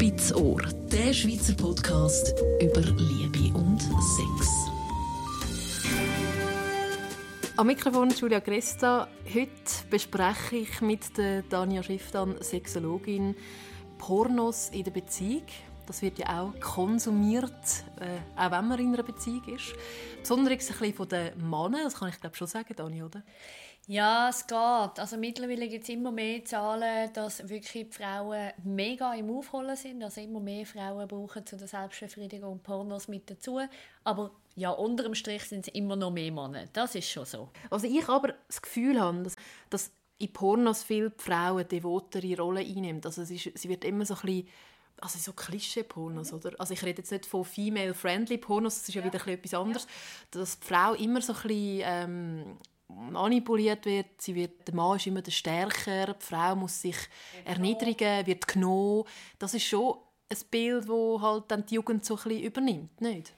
Spitz Ohr, der Schweizer Podcast über Liebe und Sex. Am Mikrofon Julia Cresta. Heute bespreche ich mit der Dania Schifftan, Sexologin, Pornos in der Beziehung. Das wird ja auch konsumiert, äh, auch wenn man in einer Beziehung ist. Besonders ein bisschen von den Männern, das kann ich glaube schon sagen, Dani, oder? Ja, es geht. Also mittlerweile gibt es immer mehr Zahlen, dass wirklich die Frauen mega im Aufholen sind. Also immer mehr Frauen brauchen zu der Selbstbefriedigung Pornos mit dazu. Aber ja, unter dem Strich sind es immer noch mehr Männer. Das ist schon so. Also ich aber das Gefühl habe, dass, dass in Pornos viele Frauen devotere Rolle einnehmen. Also es ist, sie wird immer so ein bisschen also so Klischee-Pornos, oder? Also ich rede jetzt nicht von female-friendly Pornos, das ist ja, ja wieder etwas anderes. Ja. Dass die Frau immer so ein bisschen ähm, manipuliert wird. Sie wird, der Mann ist immer der Stärker, die Frau muss sich erniedrigen, wird genommen. Das ist schon ein Bild, das halt dann die Jugend so ein bisschen übernimmt, nicht?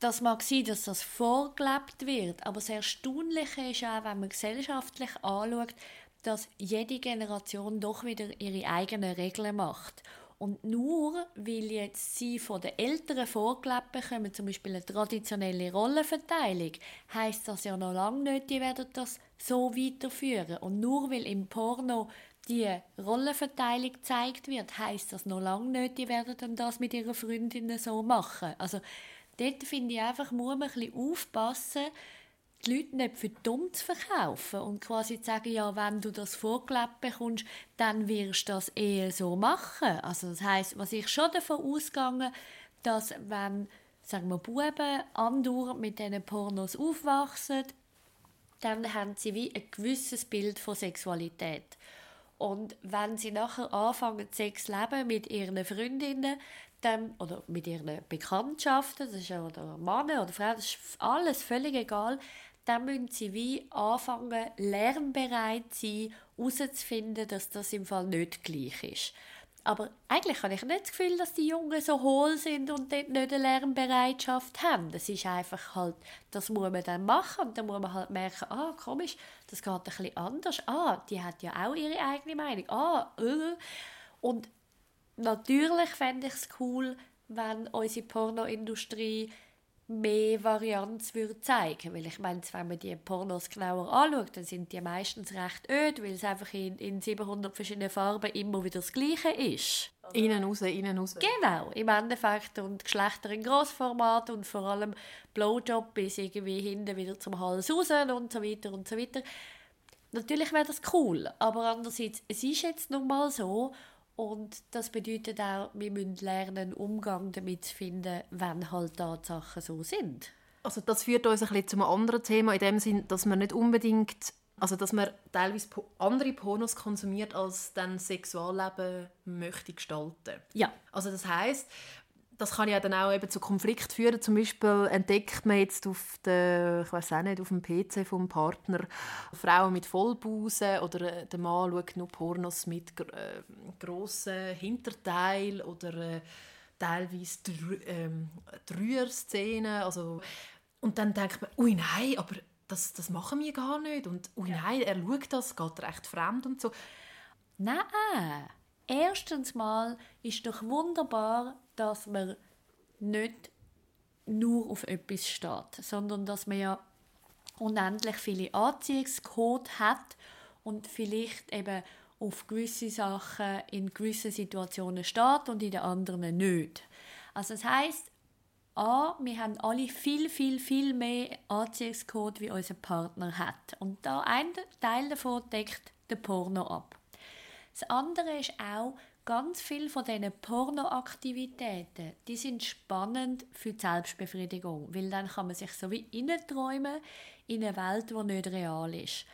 Das mag sein, dass das vorgelebt wird, aber das Erstaunliche ist auch, wenn man gesellschaftlich anschaut, dass jede Generation doch wieder ihre eigenen Regeln macht. Und nur weil jetzt sie von den Eltern vorgelebt bekommen, zum Beispiel eine traditionelle Rollenverteilung, heißt das ja noch lange nicht, die werden das so weiterführen. Und nur weil im Porno die Rollenverteilung gezeigt wird, heißt das noch lange nicht, die werden dann das mit ihren Freundinnen so machen. Also dort finde ich einfach, muss man ein bisschen aufpassen, die Leute nicht für dumm zu verkaufen und quasi zu sagen, ja, wenn du das vorgelebt bekommst, dann wirst du das eher so machen. Also das heißt, was ich schon davon ausgegangen, dass wenn, sagen wir, Buben andauernd mit diesen Pornos aufwachsen, dann haben sie wie ein gewisses Bild von Sexualität. Und wenn sie nachher anfangen, Sex zu leben mit ihren Freundinnen, dann, oder mit ihren Bekanntschaften, das ist ja oder Mann oder Frau, das ist alles völlig egal, dann müssen sie wie anfangen, lernbereit zu sein, herauszufinden, dass das im Fall nicht gleich ist. Aber eigentlich habe ich nicht das Gefühl, dass die Jungen so hohl sind und dort nicht eine Lernbereitschaft haben. Das ist einfach halt, das muss man dann machen und dann muss man halt merken, ah, komisch, das geht ein bisschen anders. Ah, die hat ja auch ihre eigene Meinung. Ah, äh. Und natürlich fände ich es cool, wenn unsere Pornoindustrie mehr Varianz würde zeigen. Weil ich meine, wenn man die Pornos genauer anschaut, dann sind die meistens recht öd, weil es einfach in, in 700 verschiedenen Farben immer wieder das Gleiche ist. Innen raus, innen raus. Genau, im Endeffekt. Und Geschlechter in Grossformat und vor allem Blowjob bis irgendwie hinten wieder zum Hals raus und so weiter und so weiter. Natürlich wäre das cool, aber andererseits, es ist jetzt nun mal so und das bedeutet auch, wir müssen lernen, einen Umgang damit zu finden, wenn halt Tatsachen so sind. Also das führt uns ein bisschen zu einem anderen Thema, in dem Sinn, dass man nicht unbedingt, also dass man teilweise andere Pornos konsumiert, als dann Sexualleben möchte gestalten. Ja. Also das heißt, das kann ja dann auch eben zu Konflikt führen. Zum Beispiel entdeckt man jetzt auf der, ich weiß auch nicht, auf dem PC vom Partner Frauen mit Vollbusen oder äh, der Mann schaut nur Pornos mit äh, grossen Hinterteil oder äh, teilweise ähm, Rührszenen. Also, und dann denkt man, ui nein, aber das, das machen wir gar nicht. Und ui nein, er schaut das, geht recht fremd und so. Nein, erstens mal ist doch wunderbar, dass man nicht nur auf etwas steht, sondern dass man ja unendlich viele Anziehungscode hat und vielleicht eben auf gewisse Sachen in gewissen Situationen steht und in den anderen nicht. Also das heißt, A, wir haben alle viel, viel, viel mehr Anziehungscode, wie unser Partner hat. Und da ein Teil davon deckt der Porno ab. Das andere ist auch, ganz viel von diesen Pornoaktivitäten, die sind spannend für die Selbstbefriedigung, weil dann kann man sich so wie träumen in eine Welt, die nicht real ist.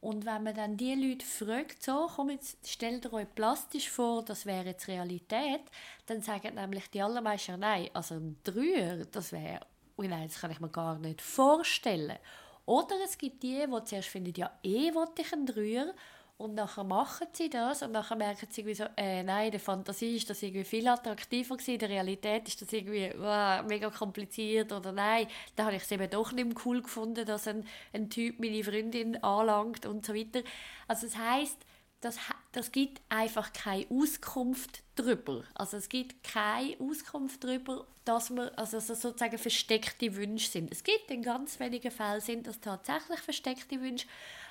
Und wenn man dann die Leute fragt, so, komm jetzt, stellt ihr euch plastisch vor, das wäre jetzt Realität, dann sagen nämlich die allermeisten, nein, also ein Dreier, das wäre, oh nein, das kann ich mir gar nicht vorstellen. Oder es gibt die, die zuerst finden, ja, eh wollte ich einen Dreier, und nachher machen sie das und nachher merken sie irgendwie so, äh, nein, in der Fantasie ist das irgendwie viel attraktiver gewesen, der Realität ist das irgendwie wow, mega kompliziert oder nein, da habe ich es eben doch nicht cool gefunden, dass ein, ein Typ meine Freundin anlangt und so weiter. Also das heißt, das, das gibt einfach keine Auskunft darüber. Also es gibt keine Auskunft darüber, dass man, also dass sozusagen versteckte Wünsche sind. Es gibt in ganz wenigen Fällen sind das tatsächlich versteckte Wünsche,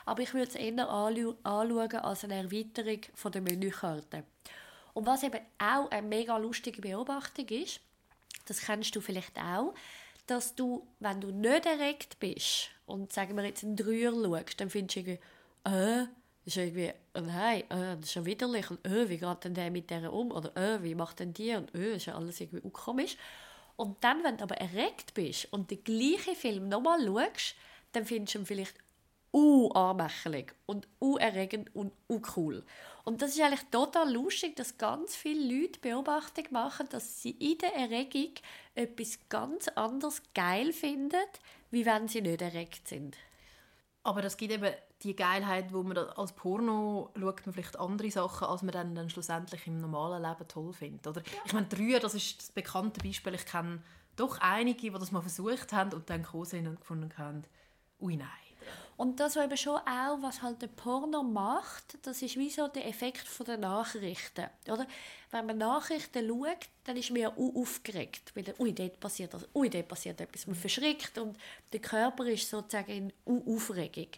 aber ich würde es eher anschauen als eine Erweiterung von der Menükarte. Und was eben auch eine mega lustige Beobachtung ist, das kennst du vielleicht auch, dass du, wenn du nicht erregt bist und sagen wir jetzt einen Dreier schaust, dann findest du irgendwie, äh, das ist irgendwie, oh nein, äh, das ist ja widerlich und äh, wie geht denn der mit der um oder äh, wie macht denn die und äh, ist ja alles irgendwie komisch. Und dann, wenn du aber erregt bist und den gleichen Film nochmal schaust, dann findest du ihn vielleicht anmächelig und erregend und cool. Und das ist eigentlich total lustig, dass ganz viele Leute Beobachtung machen, dass sie in der Erregung etwas ganz anderes geil finden, wie wenn sie nicht erregt sind. Aber das gibt eben die Geilheit, wo man als Porno schaut man vielleicht andere Sachen, als man dann, dann schlussendlich im normalen Leben toll findet. Oder? Ja. Ich meine, Drühe, das ist das bekannte Beispiel. Ich kenne doch einige, die das mal versucht haben und dann gekommen sind und gefunden haben, ui nein. Und das eben schon auch, was halt der Porno macht, das ist wie so der Effekt der Nachrichten. Oder? Wenn man Nachrichten schaut, dann ist man ja aufgeregt. Weil, ui, dort passiert das, ui, dort passiert etwas. Man verschrickt und der Körper ist sozusagen in Aufregung.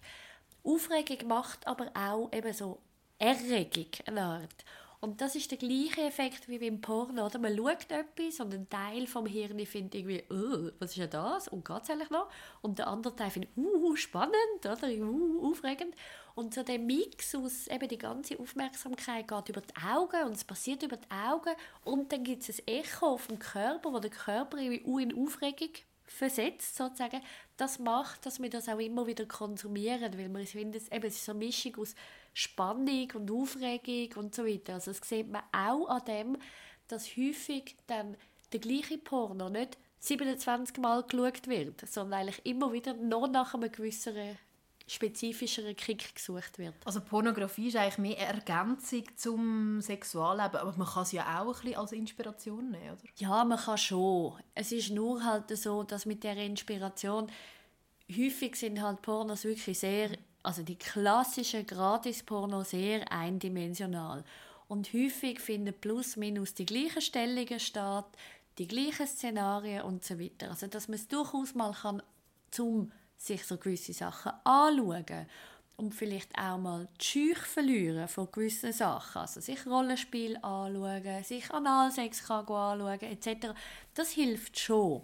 Aufregung macht aber auch eben so Erregung, eine Art. Und das ist der gleiche Effekt wie beim Porno. Oder? Man schaut etwas und ein Teil vom Hirn findet irgendwie, oh, was ist ja das? Und geht es eigentlich noch? Und der andere Teil findet, uh, spannend, oder? Uh, aufregend. Und so der Mix aus, eben die ganze Aufmerksamkeit geht über die Augen und es passiert über die Augen und dann gibt es ein Echo auf dem Körper, wo der Körper irgendwie uh, in Aufregung versetzt, sozusagen. Das macht, dass wir das auch immer wieder konsumieren, weil wir finden, eben, es ist so eine Mischung aus Spannung und Aufregung und so weiter. Also das sieht man auch an dem, dass häufig dann der gleiche Porno nicht 27 Mal geschaut wird, sondern eigentlich immer wieder noch nach einem gewissen spezifischeren Kick gesucht wird. Also Pornografie ist eigentlich mehr eine Ergänzung zum Sexualleben, aber man kann es ja auch ein bisschen als Inspiration nehmen, oder? Ja, man kann schon. Es ist nur halt so, dass mit der Inspiration häufig sind halt Pornos wirklich sehr also die klassischen Gratis-Porno sehr eindimensional. Und häufig finden plus minus die gleichen Stellungen statt, die gleichen Szenarien und so weiter. Also dass man es durchaus mal kann, zum sich so gewisse Sachen anschauen und vielleicht auch mal die Scheuch verlieren von gewissen Sachen. Also sich Rollenspiel anschauen, sich Analsex anschauen etc. Das hilft schon.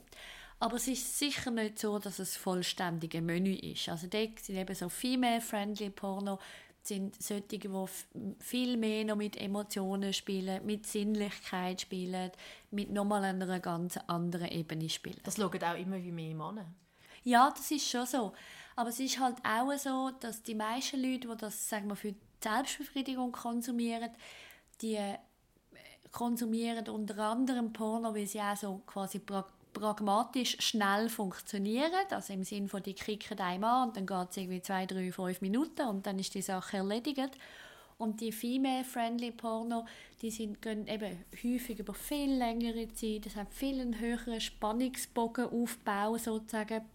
Aber es ist sicher nicht so, dass es vollständige Menü ist. Also dort sind eben so female-friendly Porno, sind solche, die viel mehr noch mit Emotionen spielen, mit Sinnlichkeit spielen, mit nochmal einer ganz anderen Ebene spielen. Das schauen auch immer wie mehr Männer. Ja, das ist schon so. Aber es ist halt auch so, dass die meisten Leute, die das sagen wir, für die Selbstbefriedigung konsumieren, die äh, konsumieren unter anderem Porno, weil sie auch so quasi pragmatisch schnell funktionieren. Also im Sinne von, die kicken einmal und dann geht es irgendwie zwei, drei, fünf Minuten und dann ist die Sache erledigt. Und die female-friendly Porno, die sind, gehen eben häufig über viel längere Zeit. Das hat viel einen höheren Spannungsbogen aufbauen sozusagen.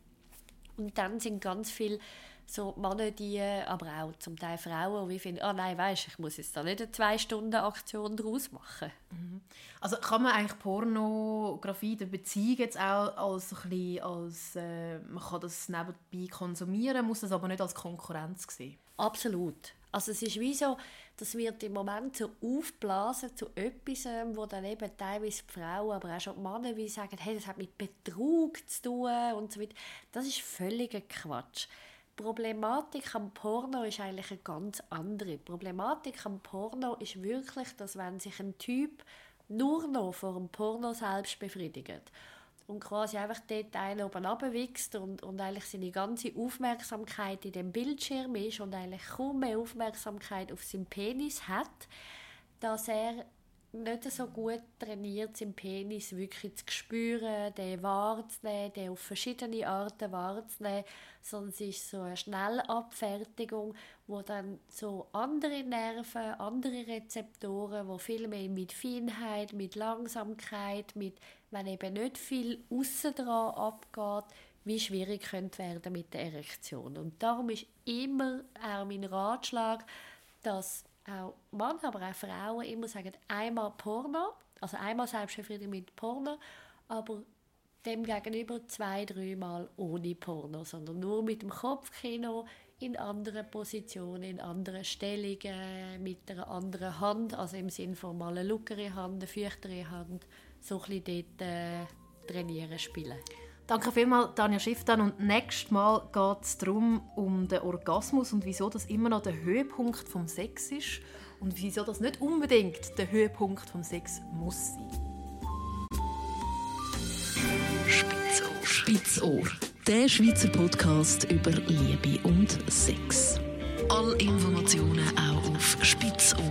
Und dann sind ganz viele so Männer, die, aber auch zum Teil Frauen, die finden, oh nein, weißt, ich muss jetzt da nicht eine zwei Stunden Aktion daraus machen. Mhm. Also kann man eigentlich Pornografie der Beziehung jetzt auch als, ein bisschen als äh, man kann das nebenbei konsumieren, muss das aber nicht als Konkurrenz sehen? Absolut. Also es ist wie so, das wird im Moment so aufblasen zu etwas, ähm, wo dann eben teilweise die Frauen, aber auch schon die Männer wie sagen, hey, das hat mit Betrug zu tun und so weiter. Das ist völliger Quatsch. Problematik am Porno ist eigentlich eine ganz andere. Die Problematik am Porno ist wirklich, dass wenn sich ein Typ nur noch vor dem Porno selbst befriedigt und quasi einfach dort einen oben runterwächst und, und eigentlich seine ganze Aufmerksamkeit in dem Bildschirm ist und eigentlich kaum mehr Aufmerksamkeit auf seinen Penis hat, dass er nicht so gut trainiert, seinen Penis wirklich zu spüren, den wahrzunehmen, den auf verschiedene Arten wahrzunehmen, sondern es ist so eine Schnellabfertigung, wo dann so andere Nerven, andere Rezeptoren, wo viel mehr mit Feinheit, mit Langsamkeit, mit, wenn eben nicht viel aussen dran abgeht, wie schwierig könnte werden mit der Erektion. Und darum ist immer auch mein Ratschlag, dass auch Männer, aber auch Frauen immer sagen, einmal Porno, also einmal Selbstbefriedigung mit Porno, aber dem gegenüber zwei, dreimal ohne Porno, sondern nur mit dem Kopfkino in anderen Positionen, in anderen Stellungen, mit einer anderen Hand, also im Sinne von mal eine lockere Hand, eine feuchtere Hand, so ein bisschen dort äh, trainieren, spielen. Danke vielmals, Tanja Schifftan. Und nächstes Mal geht es darum, um den Orgasmus und wieso das immer noch der Höhepunkt vom Sex ist und wieso das nicht unbedingt der Höhepunkt vom Sex muss sein. Spitzohr. Spitzohr. Der Schweizer Podcast über Liebe und Sex. Alle Informationen auch auf spitzohr.ch.